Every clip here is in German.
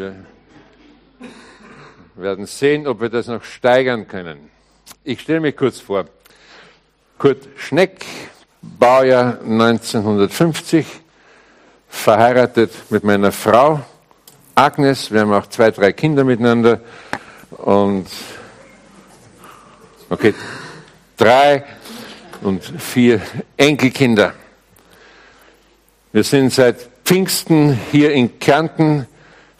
Wir werden sehen, ob wir das noch steigern können. Ich stelle mich kurz vor. Kurt Schneck, Baujahr 1950, verheiratet mit meiner Frau Agnes. Wir haben auch zwei, drei Kinder miteinander. Und okay, drei und vier Enkelkinder. Wir sind seit Pfingsten hier in Kärnten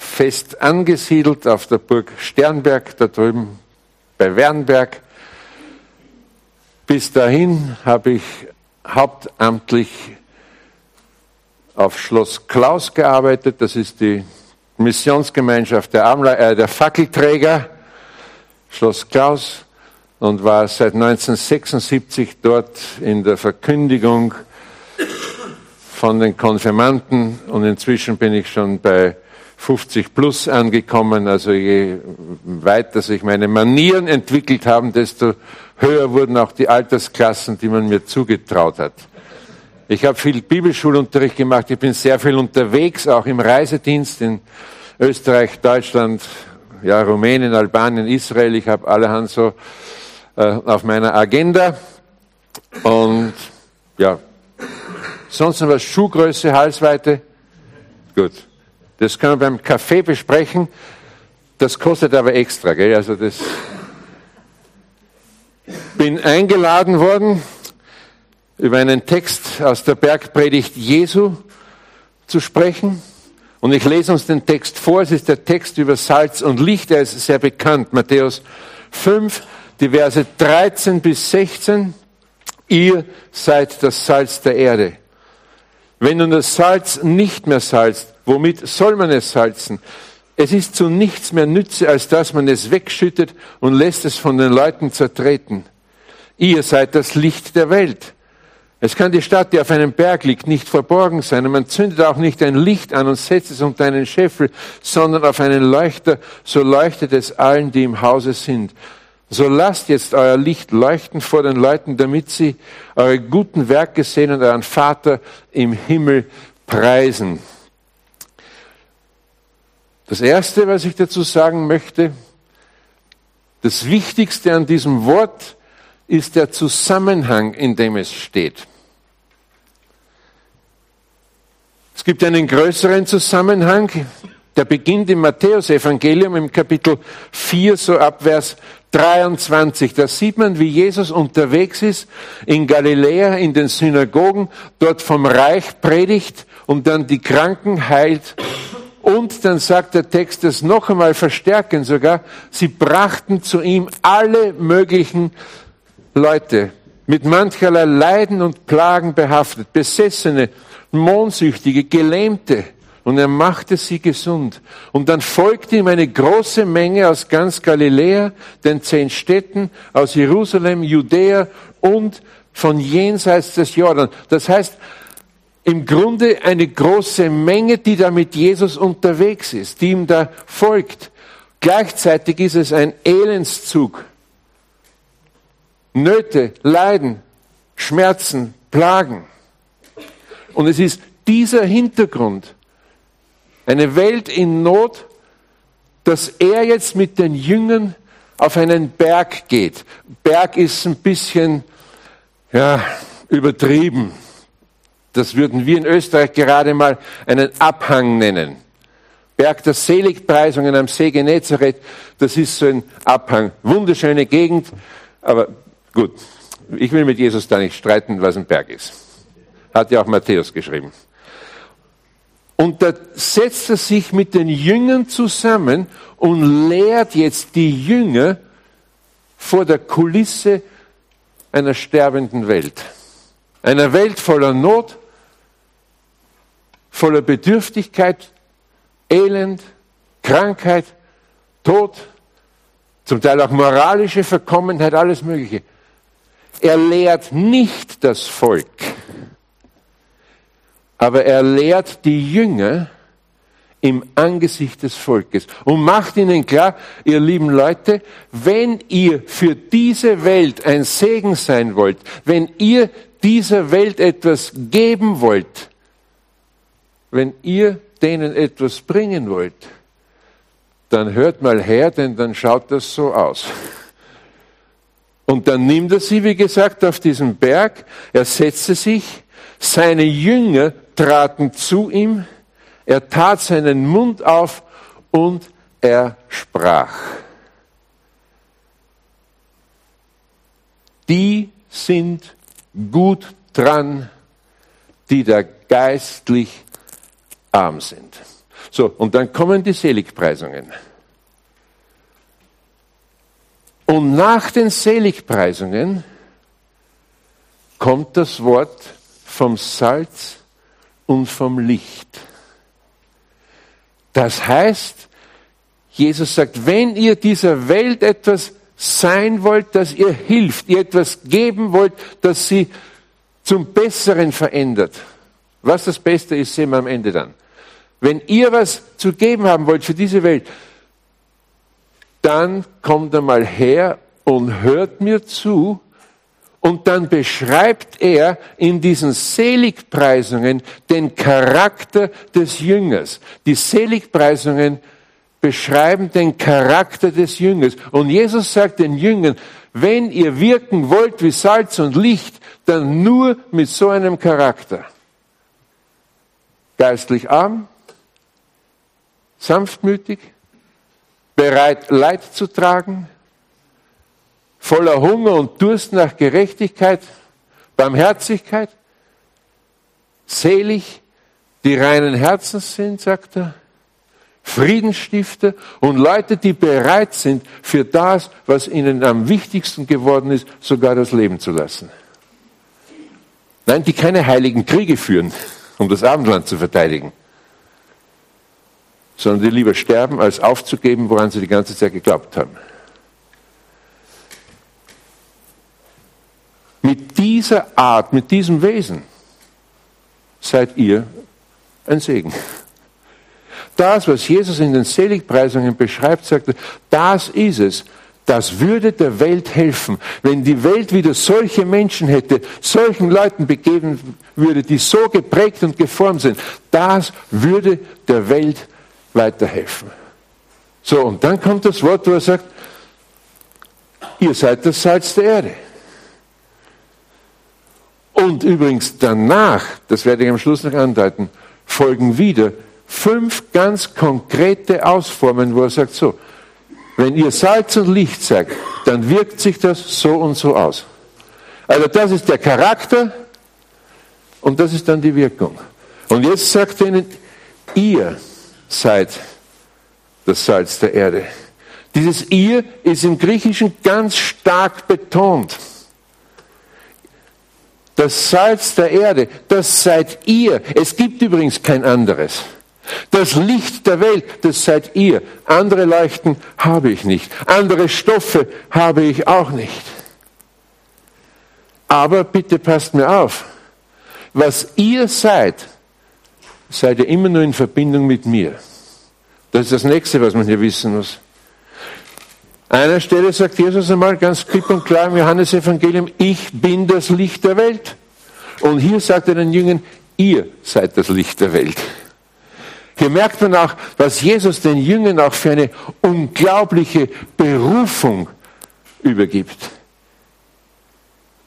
fest angesiedelt auf der Burg Sternberg, da drüben bei Wernberg. Bis dahin habe ich hauptamtlich auf Schloss Klaus gearbeitet. Das ist die Missionsgemeinschaft der, Amle äh, der Fackelträger, Schloss Klaus, und war seit 1976 dort in der Verkündigung von den Konfirmanden und inzwischen bin ich schon bei 50 plus angekommen. Also je weiter sich meine Manieren entwickelt haben, desto höher wurden auch die Altersklassen, die man mir zugetraut hat. Ich habe viel Bibelschulunterricht gemacht. Ich bin sehr viel unterwegs, auch im Reisedienst in Österreich, Deutschland, ja, Rumänien, Albanien, Israel. Ich habe allerhand so äh, auf meiner Agenda. Und ja, sonst noch was Schuhgröße, Halsweite. Gut. Das können wir beim Kaffee besprechen. Das kostet aber extra, gell? Also das bin eingeladen worden, über einen Text aus der Bergpredigt Jesu zu sprechen. Und ich lese uns den Text vor. Es ist der Text über Salz und Licht. Er ist sehr bekannt. Matthäus 5, die Verse 13 bis 16. Ihr seid das Salz der Erde. Wenn nun das Salz nicht mehr salzt, womit soll man es salzen? Es ist zu nichts mehr Nütze, als dass man es wegschüttet und lässt es von den Leuten zertreten. Ihr seid das Licht der Welt. Es kann die Stadt, die auf einem Berg liegt, nicht verborgen sein. Und man zündet auch nicht ein Licht an und setzt es unter einen Scheffel, sondern auf einen Leuchter, so leuchtet es allen, die im Hause sind. So lasst jetzt euer Licht leuchten vor den Leuten, damit sie eure guten Werke sehen und euren Vater im Himmel preisen. Das Erste, was ich dazu sagen möchte, das Wichtigste an diesem Wort ist der Zusammenhang, in dem es steht. Es gibt einen größeren Zusammenhang, der beginnt im Matthäusevangelium im Kapitel 4, so ab Vers 23. Da sieht man, wie Jesus unterwegs ist in Galiläa, in den Synagogen, dort vom Reich predigt und dann die Kranken heilt. Und dann sagt der Text das noch einmal verstärken sogar, sie brachten zu ihm alle möglichen Leute mit mancherlei Leiden und Plagen behaftet, Besessene, Mondsüchtige, Gelähmte, und er machte sie gesund. Und dann folgte ihm eine große Menge aus ganz Galiläa, den zehn Städten, aus Jerusalem, Judäa und von jenseits des Jordan. Das heißt, im Grunde eine große Menge, die da mit Jesus unterwegs ist, die ihm da folgt. Gleichzeitig ist es ein Elendszug. Nöte, Leiden, Schmerzen, Plagen. Und es ist dieser Hintergrund, eine Welt in Not, dass er jetzt mit den Jüngern auf einen Berg geht. Berg ist ein bisschen, ja, übertrieben. Das würden wir in Österreich gerade mal einen Abhang nennen. Berg der Seligpreisungen am See Genezareth, das ist so ein Abhang. Wunderschöne Gegend, aber gut, ich will mit Jesus da nicht streiten, was ein Berg ist. Hat ja auch Matthäus geschrieben. Und da setzt er sich mit den Jüngern zusammen und lehrt jetzt die Jünger vor der Kulisse einer sterbenden Welt. Einer Welt voller Not, voller Bedürftigkeit, Elend, Krankheit, Tod, zum Teil auch moralische Verkommenheit, alles Mögliche. Er lehrt nicht das Volk, aber er lehrt die Jünger im Angesicht des Volkes und macht ihnen klar, ihr lieben Leute, wenn ihr für diese Welt ein Segen sein wollt, wenn ihr dieser Welt etwas geben wollt, wenn ihr denen etwas bringen wollt, dann hört mal her, denn dann schaut das so aus. Und dann nimmt er sie, wie gesagt, auf diesen Berg, er setzte sich, seine Jünger traten zu ihm, er tat seinen Mund auf und er sprach. Die sind gut dran, die da geistlich arm sind. So, und dann kommen die Seligpreisungen. Und nach den Seligpreisungen kommt das Wort vom Salz und vom Licht. Das heißt, Jesus sagt, wenn ihr dieser Welt etwas sein wollt, dass ihr hilft, ihr etwas geben wollt, das sie zum Besseren verändert. Was das Beste ist, sehen wir am Ende dann. Wenn ihr was zu geben haben wollt für diese Welt, dann kommt einmal her und hört mir zu. Und dann beschreibt er in diesen Seligpreisungen den Charakter des Jüngers. Die Seligpreisungen beschreiben den Charakter des Jüngers. Und Jesus sagt den Jüngern, wenn ihr wirken wollt wie Salz und Licht, dann nur mit so einem Charakter. Geistlich arm, sanftmütig, bereit Leid zu tragen, voller Hunger und Durst nach Gerechtigkeit, Barmherzigkeit, selig, die reinen Herzens sind, sagt er, Friedensstifter und Leute, die bereit sind, für das, was ihnen am wichtigsten geworden ist, sogar das Leben zu lassen. Nein, die keine heiligen Kriege führen, um das Abendland zu verteidigen, sondern die lieber sterben, als aufzugeben, woran sie die ganze Zeit geglaubt haben. Mit dieser Art, mit diesem Wesen seid ihr ein Segen das, was Jesus in den Seligpreisungen beschreibt, sagt er, das ist es. Das würde der Welt helfen, wenn die Welt wieder solche Menschen hätte, solchen Leuten begeben würde, die so geprägt und geformt sind. Das würde der Welt weiterhelfen. So, und dann kommt das Wort, wo er sagt, ihr seid das Salz der Erde. Und übrigens danach, das werde ich am Schluss noch andeuten, folgen wieder fünf ganz konkrete Ausformen, wo er sagt, so, wenn ihr Salz und Licht seid, dann wirkt sich das so und so aus. Also das ist der Charakter und das ist dann die Wirkung. Und jetzt sagt er ihnen, ihr seid das Salz der Erde. Dieses ihr ist im Griechischen ganz stark betont. Das Salz der Erde, das seid ihr. Es gibt übrigens kein anderes. Das Licht der Welt, das seid ihr. Andere Leuchten habe ich nicht. Andere Stoffe habe ich auch nicht. Aber bitte passt mir auf. Was ihr seid, seid ihr immer nur in Verbindung mit mir. Das ist das Nächste, was man hier wissen muss. An einer Stelle sagt Jesus einmal ganz klipp und klar im Johannesevangelium, ich bin das Licht der Welt. Und hier sagt er den Jüngern, ihr seid das Licht der Welt. Hier merkt man auch, was Jesus den Jüngern auch für eine unglaubliche Berufung übergibt.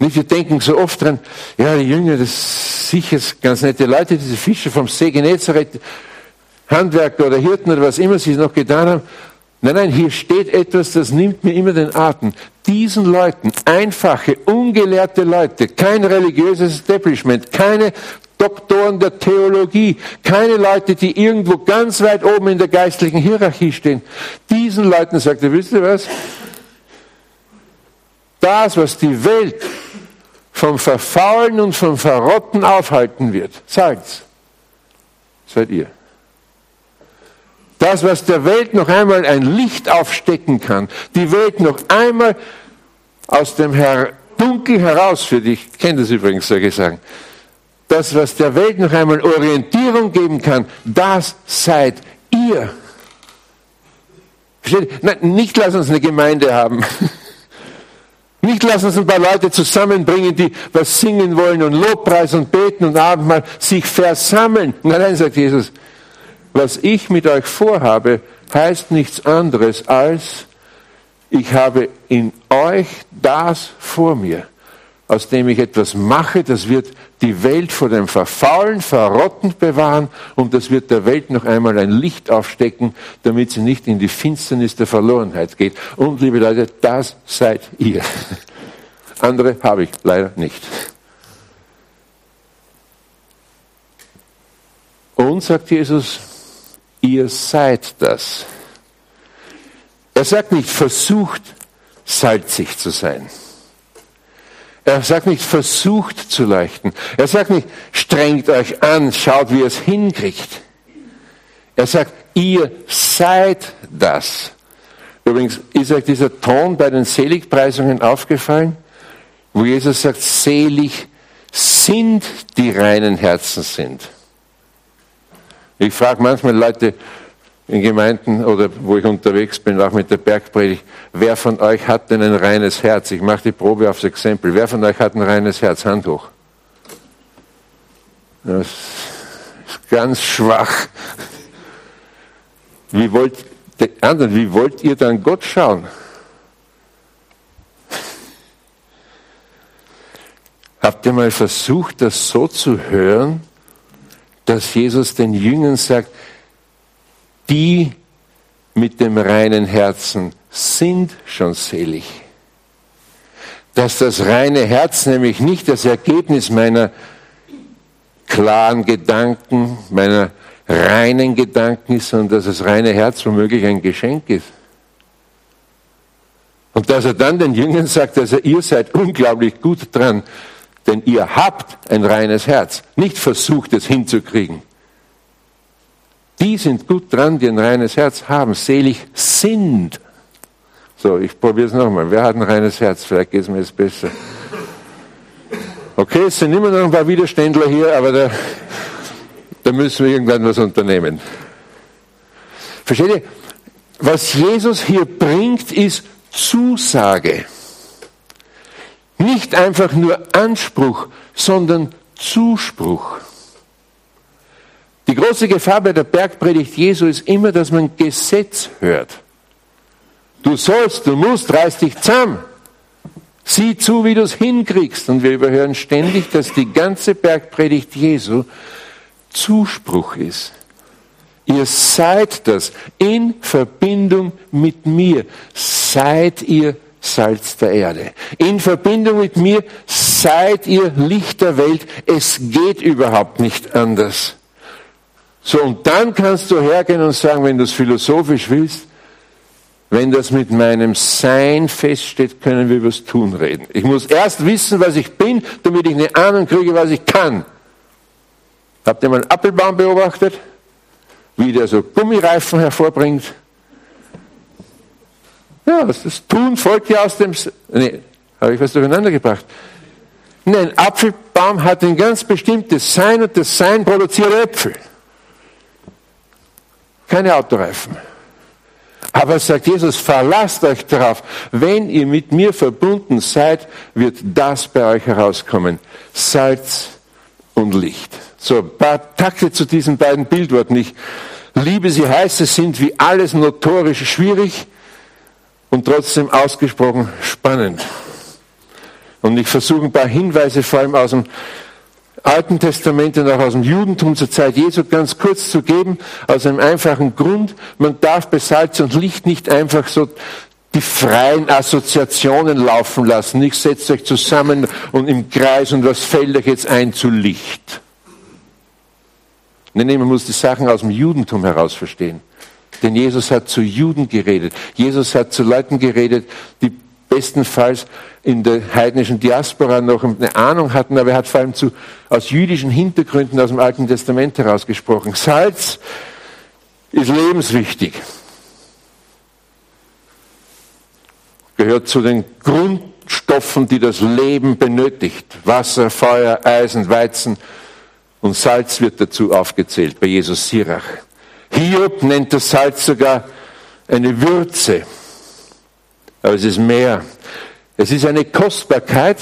Nicht, wir denken so oft dran, ja, die Jünger, das sind sicher ganz nette Leute, diese Fischer vom See Genezareth, Handwerker oder Hirten oder was immer sie noch getan haben. Nein, nein, hier steht etwas, das nimmt mir immer den Atem. Diesen Leuten, einfache, ungelehrte Leute, kein religiöses Establishment, keine Doktoren der Theologie, keine Leute, die irgendwo ganz weit oben in der geistlichen Hierarchie stehen. Diesen Leuten sagt er, wisst ihr was? Das, was die Welt vom Verfaulen und vom Verrotten aufhalten wird, Salz, seid ihr. Das, was der Welt noch einmal ein Licht aufstecken kann, die Welt noch einmal aus dem Dunkel herausführt, ich kenne das übrigens, solche Sagen, das, was der Welt noch einmal Orientierung geben kann, das seid ihr. Nein, nicht lass uns eine Gemeinde haben. Nicht lass uns ein paar Leute zusammenbringen, die was singen wollen und Lobpreis und beten und Abendmahl sich versammeln. Nein, sagt Jesus, was ich mit euch vorhabe, heißt nichts anderes als, ich habe in euch das vor mir, aus dem ich etwas mache, das wird die Welt vor dem Verfaulen, Verrotten bewahren und das wird der Welt noch einmal ein Licht aufstecken, damit sie nicht in die Finsternis der Verlorenheit geht. Und liebe Leute, das seid ihr. Andere habe ich leider nicht. Und, sagt Jesus, ihr seid das. Er sagt nicht, versucht salzig zu sein. Er sagt nicht, versucht zu leuchten. Er sagt nicht, strengt euch an, schaut, wie ihr es hinkriegt. Er sagt, ihr seid das. Übrigens, ist euch dieser Ton bei den Seligpreisungen aufgefallen? Wo Jesus sagt, selig sind die reinen Herzen sind. Ich frage manchmal Leute, in Gemeinden oder wo ich unterwegs bin, auch mit der Bergpredigt, wer von euch hat denn ein reines Herz? Ich mache die Probe aufs Exempel. Wer von euch hat ein reines Herz? Hand hoch. Das ist ganz schwach. Wie wollt, anderen, wie wollt ihr dann Gott schauen? Habt ihr mal versucht, das so zu hören, dass Jesus den Jüngern sagt, die mit dem reinen Herzen sind schon selig. Dass das reine Herz nämlich nicht das Ergebnis meiner klaren Gedanken, meiner reinen Gedanken ist, sondern dass das reine Herz womöglich ein Geschenk ist. Und dass er dann den Jüngern sagt, also ihr seid unglaublich gut dran, denn ihr habt ein reines Herz. Nicht versucht es hinzukriegen. Die sind gut dran, die ein reines Herz haben, selig sind. So, ich probiere es nochmal. Wer hat ein reines Herz? Vielleicht geht es mir jetzt besser. Okay, es sind immer noch ein paar Widerständler hier, aber da, da müssen wir irgendwann was unternehmen. Versteht ihr? Was Jesus hier bringt, ist Zusage. Nicht einfach nur Anspruch, sondern Zuspruch. Die große Gefahr bei der Bergpredigt Jesu ist immer, dass man Gesetz hört. Du sollst, du musst, reiß dich zusammen. Sieh zu, wie du es hinkriegst. Und wir überhören ständig, dass die ganze Bergpredigt Jesu Zuspruch ist. Ihr seid das in Verbindung mit mir. Seid ihr Salz der Erde. In Verbindung mit mir seid ihr Licht der Welt. Es geht überhaupt nicht anders. So, und dann kannst du hergehen und sagen, wenn du es philosophisch willst, wenn das mit meinem Sein feststeht, können wir über das Tun reden. Ich muss erst wissen, was ich bin, damit ich eine Ahnung kriege, was ich kann. Habt ihr mal einen Appelbaum beobachtet? Wie der so Gummireifen hervorbringt? Ja, das Tun folgt ja aus dem... Nee, habe ich was durcheinander gebracht. Nein, ein Apfelbaum hat ein ganz bestimmtes Sein und das Sein produziert Äpfel keine Autoreifen. Aber sagt Jesus, verlasst euch darauf, wenn ihr mit mir verbunden seid, wird das bei euch herauskommen. Salz und Licht. So, ein paar Takte zu diesen beiden Bildworten. Ich liebe sie heiß, es sind wie alles notorisch schwierig und trotzdem ausgesprochen spannend. Und ich versuche ein paar Hinweise vor allem aus dem Alten Testament und auch aus dem Judentum zur Zeit Jesu ganz kurz zu geben, aus einem einfachen Grund. Man darf bei Salz und Licht nicht einfach so die freien Assoziationen laufen lassen. Nicht setzt euch zusammen und im Kreis und was fällt euch jetzt ein zu Licht. Nein, man muss die Sachen aus dem Judentum heraus verstehen. Denn Jesus hat zu Juden geredet. Jesus hat zu Leuten geredet, die bestenfalls in der heidnischen Diaspora noch eine Ahnung hatten, aber er hat vor allem zu, aus jüdischen Hintergründen aus dem Alten Testament herausgesprochen. Salz ist lebenswichtig. Gehört zu den Grundstoffen, die das Leben benötigt. Wasser, Feuer, Eisen, Weizen und Salz wird dazu aufgezählt bei Jesus Sirach. Hiob nennt das Salz sogar eine Würze. Aber es ist mehr. Es ist eine Kostbarkeit,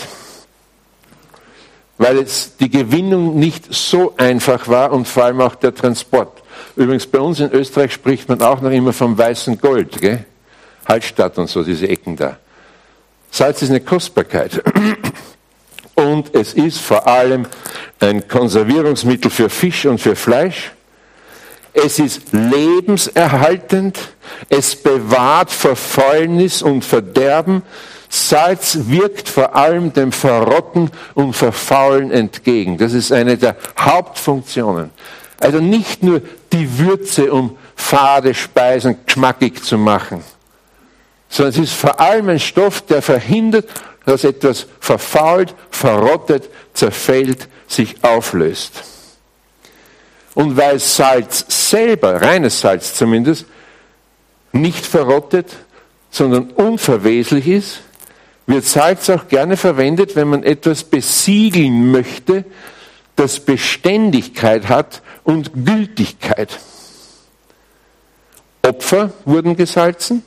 weil es die Gewinnung nicht so einfach war und vor allem auch der Transport. Übrigens, bei uns in Österreich spricht man auch noch immer vom weißen Gold. Gell? Hallstatt und so, diese Ecken da. Salz ist eine Kostbarkeit. Und es ist vor allem ein Konservierungsmittel für Fisch und für Fleisch. Es ist lebenserhaltend. Es bewahrt vor Fäulnis und Verderben. Salz wirkt vor allem dem Verrotten und Verfaulen entgegen. Das ist eine der Hauptfunktionen. Also nicht nur die Würze, um fade Speisen geschmackig zu machen, sondern es ist vor allem ein Stoff, der verhindert, dass etwas verfault, verrottet, zerfällt, sich auflöst. Und weil Salz selber, reines Salz zumindest, nicht verrottet, sondern unverweslich ist, wird Salz auch gerne verwendet, wenn man etwas besiegeln möchte, das Beständigkeit hat und Gültigkeit. Opfer wurden gesalzen,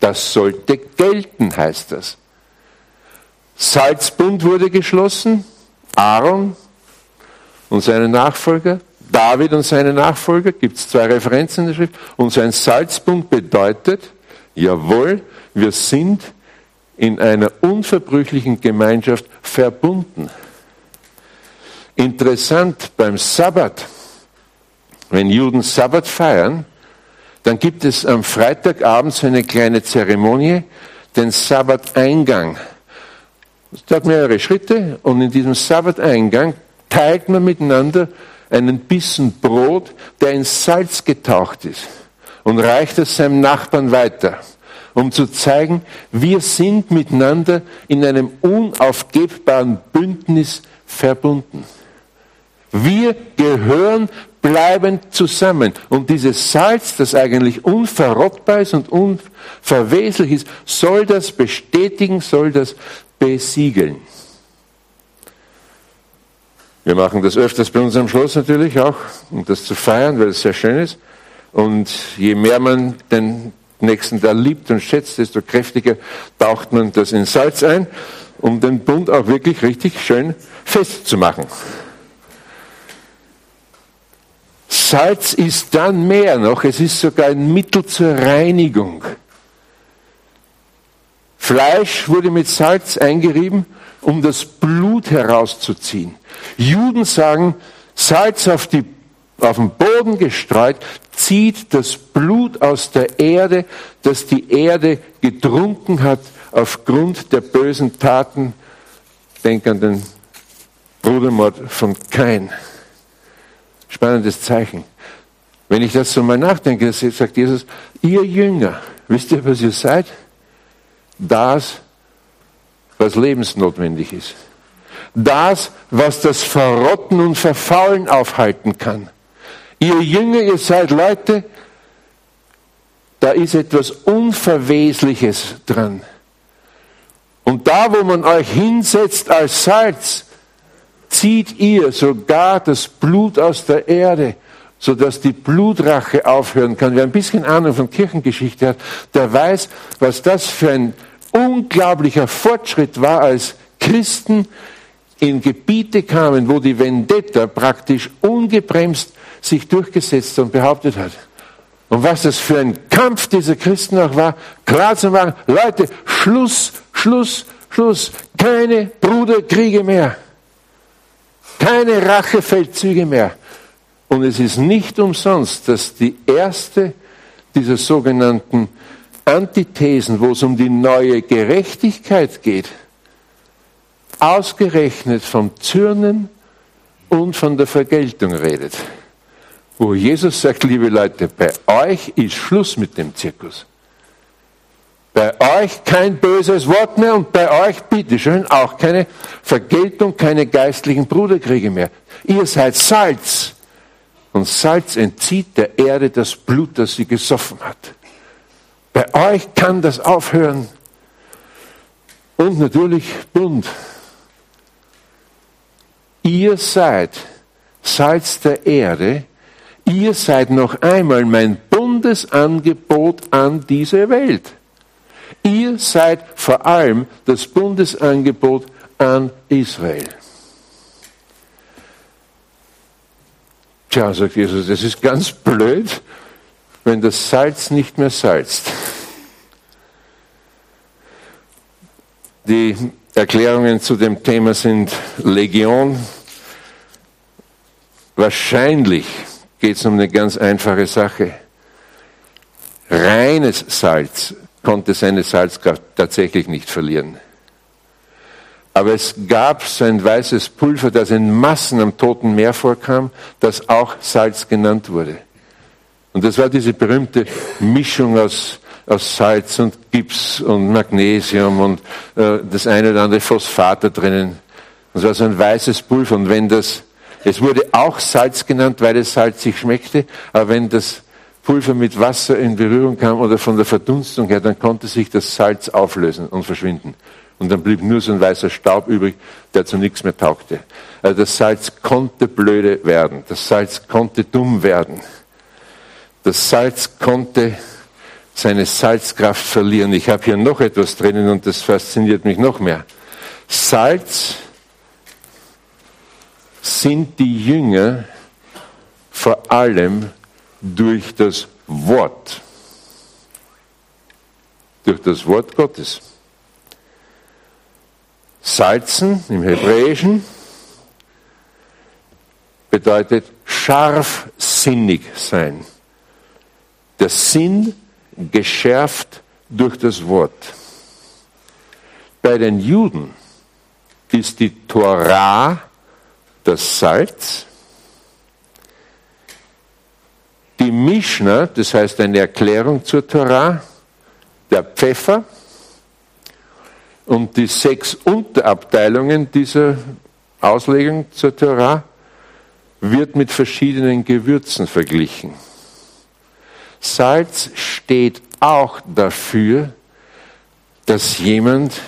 das sollte gelten, heißt das. Salzbund wurde geschlossen, Aaron und seine Nachfolger, David und seine Nachfolger, gibt es zwei Referenzen in der Schrift, und sein Salzbund bedeutet, jawohl, wir sind in einer unverbrüchlichen Gemeinschaft verbunden. Interessant beim Sabbat, wenn Juden Sabbat feiern, dann gibt es am Freitagabend so eine kleine Zeremonie, den Sabbateingang. Es hat mehrere Schritte und in diesem Sabbateingang teilt man miteinander einen Bissen Brot, der in Salz getaucht ist und reicht es seinem Nachbarn weiter um zu zeigen, wir sind miteinander in einem unaufgebbaren Bündnis verbunden. Wir gehören bleibend zusammen. Und dieses Salz, das eigentlich unverrottbar ist und unverweslich ist, soll das bestätigen, soll das besiegeln. Wir machen das öfters bei uns am Schloss natürlich auch, um das zu feiern, weil es sehr schön ist. Und je mehr man den Nächsten da liebt und schätzt, desto kräftiger taucht man das in Salz ein, um den Bund auch wirklich richtig schön festzumachen. Salz ist dann mehr noch, es ist sogar ein Mittel zur Reinigung. Fleisch wurde mit Salz eingerieben, um das Blut herauszuziehen. Juden sagen, Salz auf die auf den Boden gestreut, zieht das Blut aus der Erde, das die Erde getrunken hat aufgrund der bösen Taten. Denk an den Brudermord von Kain. Spannendes Zeichen. Wenn ich das so mal nachdenke, sagt Jesus, ihr Jünger, wisst ihr, was ihr seid? Das, was lebensnotwendig ist. Das, was das Verrotten und Verfaulen aufhalten kann. Ihr Jünger, ihr seid Leute, da ist etwas Unverwesliches dran. Und da, wo man euch hinsetzt als Salz, zieht ihr sogar das Blut aus der Erde, sodass die Blutrache aufhören kann. Wer ein bisschen Ahnung von Kirchengeschichte hat, der weiß, was das für ein unglaublicher Fortschritt war, als Christen in Gebiete kamen, wo die Vendetta praktisch ungebremst sich durchgesetzt und behauptet hat. Und was das für ein Kampf dieser Christen auch war, klar zu machen, Leute, Schluss, Schluss, Schluss, keine Bruderkriege mehr, keine Rachefeldzüge mehr. Und es ist nicht umsonst, dass die erste dieser sogenannten Antithesen, wo es um die neue Gerechtigkeit geht, ausgerechnet vom Zürnen und von der Vergeltung redet wo Jesus sagt, liebe Leute, bei euch ist Schluss mit dem Zirkus. Bei euch kein böses Wort mehr und bei euch, bitteschön, auch keine Vergeltung, keine geistlichen Bruderkriege mehr. Ihr seid Salz. Und Salz entzieht der Erde das Blut, das sie gesoffen hat. Bei euch kann das aufhören. Und natürlich Bund. Ihr seid Salz der Erde, ihr seid noch einmal mein Bundesangebot an diese Welt. Ihr seid vor allem das Bundesangebot an Israel. Tja, sagt Jesus, das ist ganz blöd, wenn das Salz nicht mehr salzt. Die Erklärungen zu dem Thema sind Legion. Wahrscheinlich geht es um eine ganz einfache Sache. Reines Salz konnte seine Salzkraft tatsächlich nicht verlieren. Aber es gab so ein weißes Pulver, das in Massen am Toten Meer vorkam, das auch Salz genannt wurde. Und das war diese berühmte Mischung aus, aus Salz und Gips und Magnesium und äh, das eine oder andere Phosphat da drinnen. Das war so ein weißes Pulver. Und wenn das, es wurde auch Salz genannt, weil es salzig schmeckte, aber wenn das Pulver mit Wasser in Berührung kam oder von der Verdunstung her, dann konnte sich das Salz auflösen und verschwinden. Und dann blieb nur so ein weißer Staub übrig, der zu nichts mehr taugte. Also das Salz konnte blöde werden. Das Salz konnte dumm werden. Das Salz konnte seine Salzkraft verlieren. Ich habe hier noch etwas drinnen und das fasziniert mich noch mehr. Salz sind die Jünger vor allem durch das Wort. Durch das Wort Gottes. Salzen im Hebräischen bedeutet scharfsinnig sein. Der Sinn geschärft durch das Wort. Bei den Juden ist die Torah das Salz, die Mishnah, das heißt eine Erklärung zur Torah, der Pfeffer und die sechs Unterabteilungen dieser Auslegung zur Torah wird mit verschiedenen Gewürzen verglichen. Salz steht auch dafür, dass jemand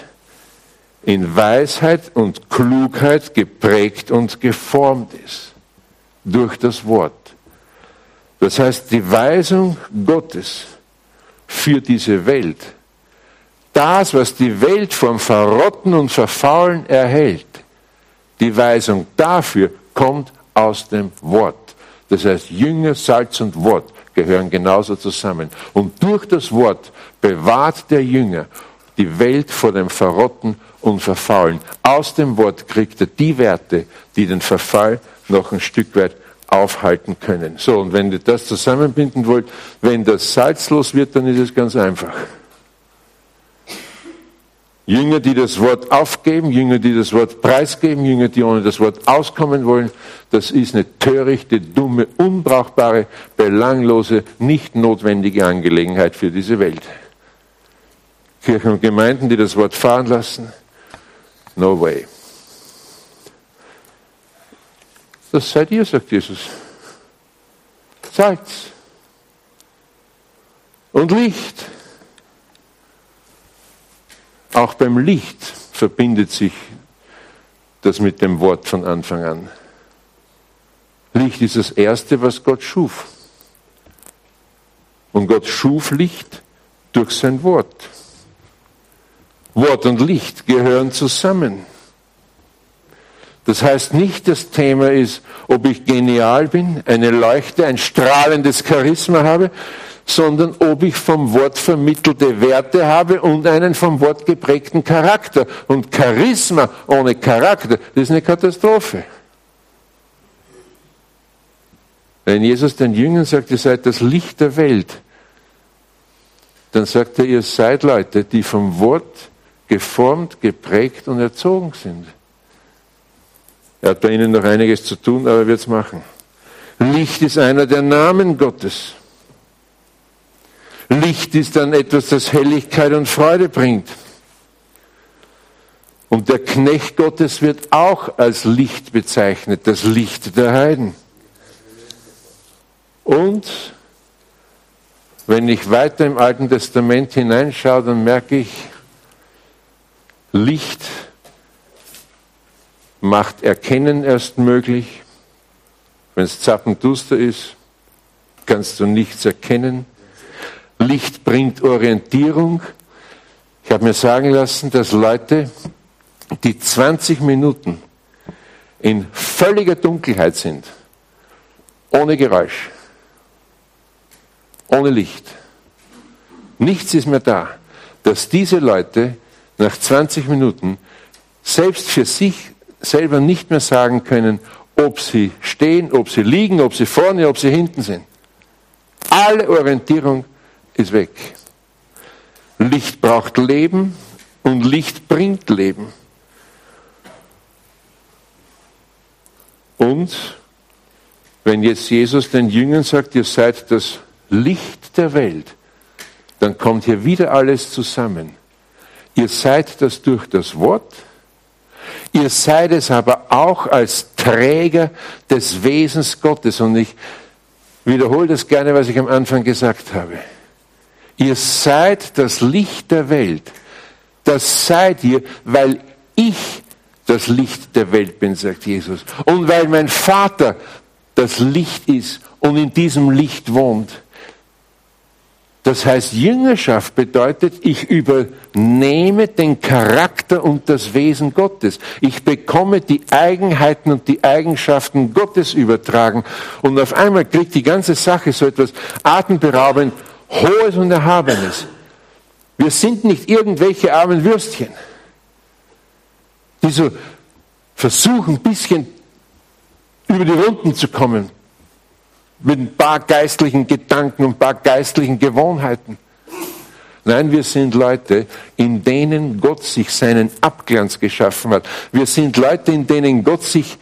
in Weisheit und Klugheit geprägt und geformt ist durch das Wort. Das heißt, die Weisung Gottes für diese Welt, das, was die Welt vom Verrotten und Verfaulen erhält, die Weisung dafür kommt aus dem Wort. Das heißt, Jünger, Salz und Wort gehören genauso zusammen. Und durch das Wort bewahrt der Jünger die Welt vor dem Verrotten und Verfaulen. Aus dem Wort kriegt er die Werte, die den Verfall noch ein Stück weit aufhalten können. So, und wenn ihr das zusammenbinden wollt, wenn das salzlos wird, dann ist es ganz einfach. Jünger, die das Wort aufgeben, Jünger, die das Wort preisgeben, Jünger, die ohne das Wort auskommen wollen, das ist eine törichte, dumme, unbrauchbare, belanglose, nicht notwendige Angelegenheit für diese Welt. Kirchen und Gemeinden, die das Wort fahren lassen, no way. Das seid ihr, sagt Jesus. Salz und Licht. Auch beim Licht verbindet sich das mit dem Wort von Anfang an. Licht ist das Erste, was Gott schuf. Und Gott schuf Licht durch sein Wort. Wort und Licht gehören zusammen. Das heißt nicht, das Thema ist, ob ich genial bin, eine Leuchte, ein strahlendes Charisma habe, sondern ob ich vom Wort vermittelte Werte habe und einen vom Wort geprägten Charakter. Und Charisma ohne Charakter, das ist eine Katastrophe. Wenn Jesus den Jüngern sagt, ihr seid das Licht der Welt, dann sagt er, ihr seid Leute, die vom Wort geformt, geprägt und erzogen sind. Er hat bei ihnen noch einiges zu tun, aber er wird es machen. Licht ist einer der Namen Gottes. Licht ist dann etwas, das Helligkeit und Freude bringt. Und der Knecht Gottes wird auch als Licht bezeichnet, das Licht der Heiden. Und wenn ich weiter im Alten Testament hineinschaue, dann merke ich, Licht macht Erkennen erst möglich. Wenn es zappenduster ist, kannst du nichts erkennen. Licht bringt Orientierung. Ich habe mir sagen lassen, dass Leute, die 20 Minuten in völliger Dunkelheit sind ohne Geräusch, ohne Licht. Nichts ist mehr da, dass diese Leute nach 20 Minuten selbst für sich selber nicht mehr sagen können, ob sie stehen, ob sie liegen, ob sie vorne, ob sie hinten sind. Alle Orientierung ist weg. Licht braucht Leben und Licht bringt Leben. Und wenn jetzt Jesus den Jüngern sagt, ihr seid das Licht der Welt, dann kommt hier wieder alles zusammen. Ihr seid das durch das Wort, ihr seid es aber auch als Träger des Wesens Gottes. Und ich wiederhole das gerne, was ich am Anfang gesagt habe. Ihr seid das Licht der Welt. Das seid ihr, weil ich das Licht der Welt bin, sagt Jesus. Und weil mein Vater das Licht ist und in diesem Licht wohnt. Das heißt, Jüngerschaft bedeutet, ich übernehme den Charakter und das Wesen Gottes. Ich bekomme die Eigenheiten und die Eigenschaften Gottes übertragen. Und auf einmal kriegt die ganze Sache so etwas atemberaubend Hohes und Erhabenes. Wir sind nicht irgendwelche armen Würstchen, die so versuchen, ein bisschen über die Runden zu kommen mit ein paar geistlichen Gedanken und ein paar geistlichen Gewohnheiten. Nein, wir sind Leute, in denen Gott sich seinen Abglanz geschaffen hat. Wir sind Leute, in denen Gott sich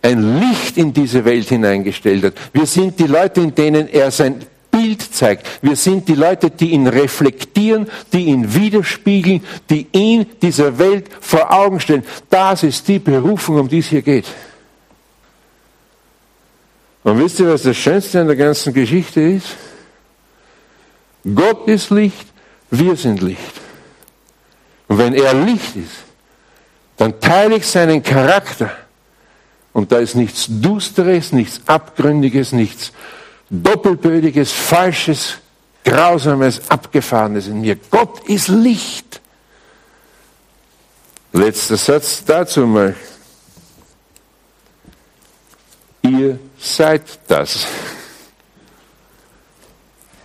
ein Licht in diese Welt hineingestellt hat. Wir sind die Leute, in denen er sein Bild zeigt. Wir sind die Leute, die ihn reflektieren, die ihn widerspiegeln, die ihn dieser Welt vor Augen stellen. Das ist die Berufung, um die es hier geht. Und wisst ihr, was das Schönste an der ganzen Geschichte ist? Gott ist Licht, wir sind Licht. Und wenn er Licht ist, dann teile ich seinen Charakter. Und da ist nichts Dusteres, nichts Abgründiges, nichts Doppelbödiges, Falsches, Grausames, Abgefahrenes in mir. Gott ist Licht. Letzter Satz dazu mal. Ihr seid das.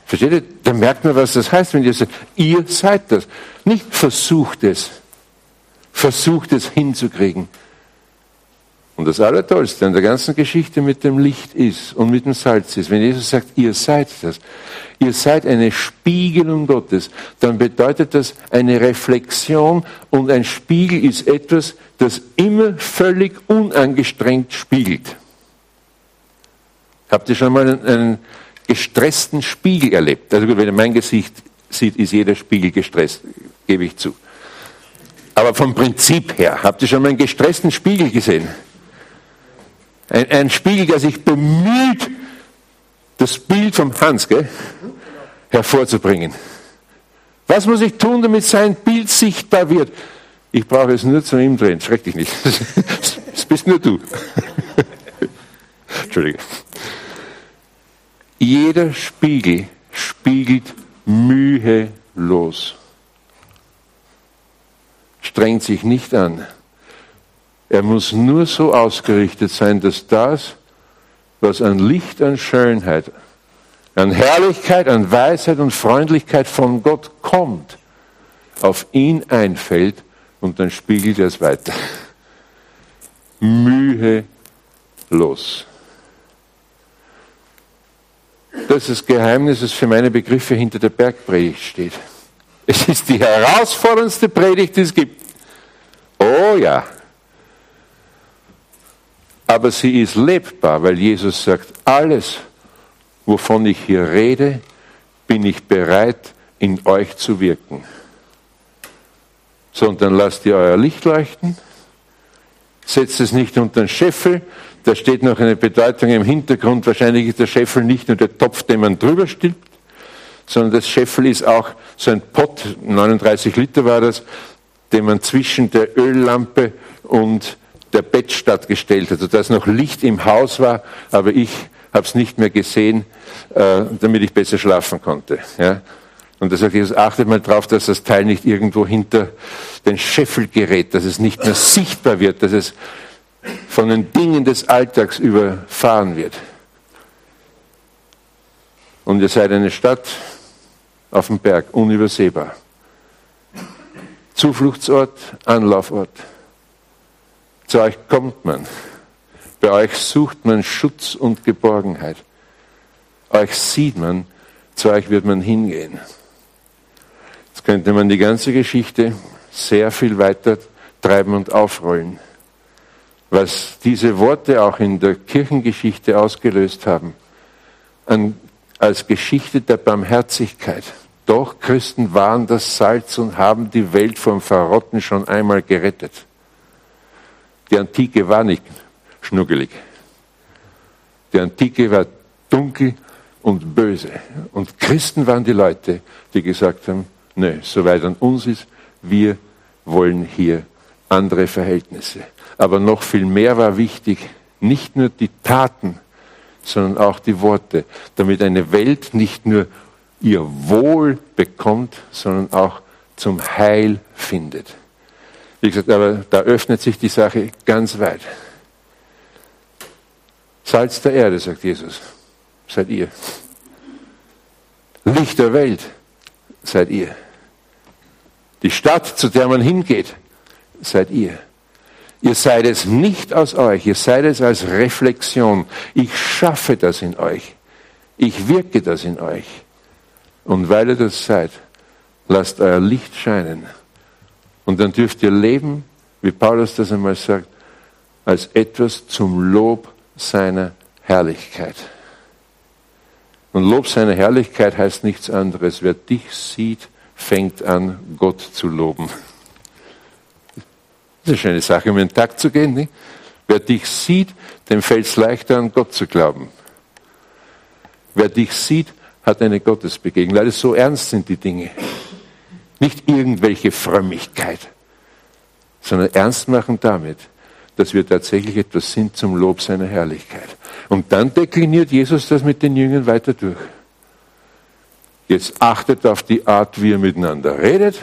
Versteht ihr? Da merkt man, was das heißt, wenn ihr sagt, ihr seid das. Nicht versucht es. Versucht es hinzukriegen. Und das Allertollste an der ganzen Geschichte mit dem Licht ist und mit dem Salz ist, wenn Jesus sagt, ihr seid das, ihr seid eine Spiegelung Gottes, dann bedeutet das eine Reflexion und ein Spiegel ist etwas, das immer völlig unangestrengt spiegelt. Habt ihr schon mal einen, einen gestressten Spiegel erlebt? Also gut, wenn ihr mein Gesicht sieht, ist jeder Spiegel gestresst, gebe ich zu. Aber vom Prinzip her, habt ihr schon mal einen gestressten Spiegel gesehen? Ein, ein Spiegel, der sich bemüht, das Bild vom Hans gell, hervorzubringen. Was muss ich tun, damit sein Bild sichtbar wird? Ich brauche es nur zu ihm drehen. Schreck dich nicht. Das bist nur du. Entschuldige. Jeder Spiegel spiegelt mühelos. Strengt sich nicht an. Er muss nur so ausgerichtet sein, dass das, was an Licht, an Schönheit, an Herrlichkeit, an Weisheit und Freundlichkeit von Gott kommt, auf ihn einfällt und dann spiegelt er es weiter. Mühelos. Das ist das Geheimnis, das für meine Begriffe hinter der Bergpredigt steht. Es ist die herausforderndste Predigt, die es gibt. Oh ja, aber sie ist lebbar, weil Jesus sagt, alles, wovon ich hier rede, bin ich bereit, in euch zu wirken. Sondern lasst ihr euer Licht leuchten, setzt es nicht unter den Scheffel, da steht noch eine Bedeutung im Hintergrund, wahrscheinlich ist der Scheffel nicht nur der Topf, den man drüber stülpt, sondern das Scheffel ist auch so ein Pott, 39 Liter war das, den man zwischen der Öllampe und der Bett stattgestellt hat, sodass noch Licht im Haus war, aber ich habe es nicht mehr gesehen, äh, damit ich besser schlafen konnte. Und da sagt Jesus, achtet mal drauf, dass das Teil nicht irgendwo hinter den Scheffel gerät, dass es nicht mehr sichtbar wird, dass es von den Dingen des Alltags überfahren wird. Und ihr seid eine Stadt auf dem Berg, unübersehbar. Zufluchtsort, Anlaufort. Zu euch kommt man. Bei euch sucht man Schutz und Geborgenheit. Euch sieht man, zu euch wird man hingehen. Jetzt könnte man die ganze Geschichte sehr viel weiter treiben und aufrollen. Was diese Worte auch in der Kirchengeschichte ausgelöst haben, an, als Geschichte der Barmherzigkeit. Doch Christen waren das Salz und haben die Welt vom Verrotten schon einmal gerettet. Die Antike war nicht schnuggelig. Die Antike war dunkel und böse. Und Christen waren die Leute, die gesagt haben, nö, soweit an uns ist, wir wollen hier andere Verhältnisse. Aber noch viel mehr war wichtig, nicht nur die Taten, sondern auch die Worte, damit eine Welt nicht nur ihr Wohl bekommt, sondern auch zum Heil findet. Wie gesagt, aber da öffnet sich die Sache ganz weit. Salz der Erde, sagt Jesus, seid ihr. Licht der Welt, seid ihr. Die Stadt, zu der man hingeht, seid ihr. Ihr seid es nicht aus euch, ihr seid es als Reflexion. Ich schaffe das in euch. Ich wirke das in euch. Und weil ihr das seid, lasst euer Licht scheinen. Und dann dürft ihr leben, wie Paulus das einmal sagt, als etwas zum Lob seiner Herrlichkeit. Und Lob seiner Herrlichkeit heißt nichts anderes. Wer dich sieht, fängt an, Gott zu loben. Das ist eine Sache, um den Tag zu gehen. Nicht? Wer dich sieht, dem fällt es leichter, an Gott zu glauben. Wer dich sieht, hat eine Gottesbegegnung. Leider so ernst sind die Dinge. Nicht irgendwelche Frömmigkeit, sondern ernst machen damit, dass wir tatsächlich etwas sind zum Lob seiner Herrlichkeit. Und dann dekliniert Jesus das mit den Jüngern weiter durch. Jetzt achtet auf die Art, wie ihr miteinander redet,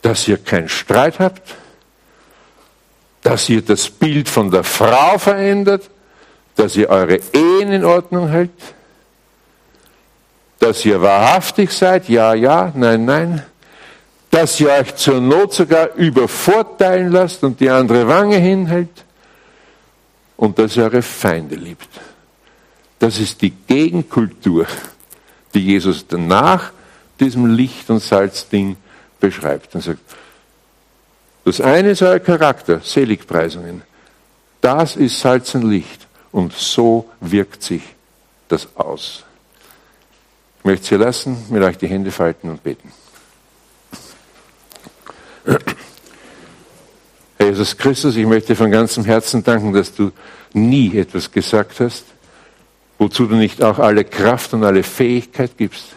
dass ihr keinen Streit habt, dass ihr das Bild von der Frau verändert, dass ihr eure Ehen in Ordnung hält, dass ihr wahrhaftig seid, ja, ja, nein, nein, dass ihr euch zur Not sogar übervorteilen lasst und die andere Wange hinhält und dass ihr eure Feinde liebt. Das ist die Gegenkultur, die Jesus nach diesem Licht- und Salzding beschreibt und sagt, das eine ist euer Charakter, Seligpreisungen. Das ist Salz und Licht. Und so wirkt sich das aus. Möchte Sie lassen, mit euch die Hände falten und beten. Herr Jesus Christus, ich möchte von ganzem Herzen danken, dass du nie etwas gesagt hast, wozu du nicht auch alle Kraft und alle Fähigkeit gibst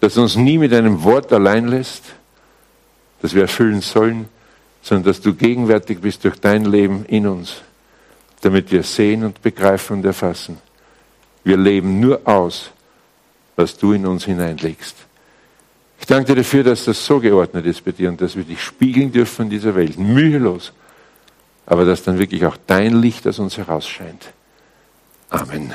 dass du uns nie mit einem Wort allein lässt, das wir erfüllen sollen, sondern dass du gegenwärtig bist durch dein Leben in uns, damit wir sehen und begreifen und erfassen. Wir leben nur aus, was du in uns hineinlegst. Ich danke dir dafür, dass das so geordnet ist bei dir und dass wir dich spiegeln dürfen in dieser Welt, mühelos, aber dass dann wirklich auch dein Licht aus uns herausscheint. Amen.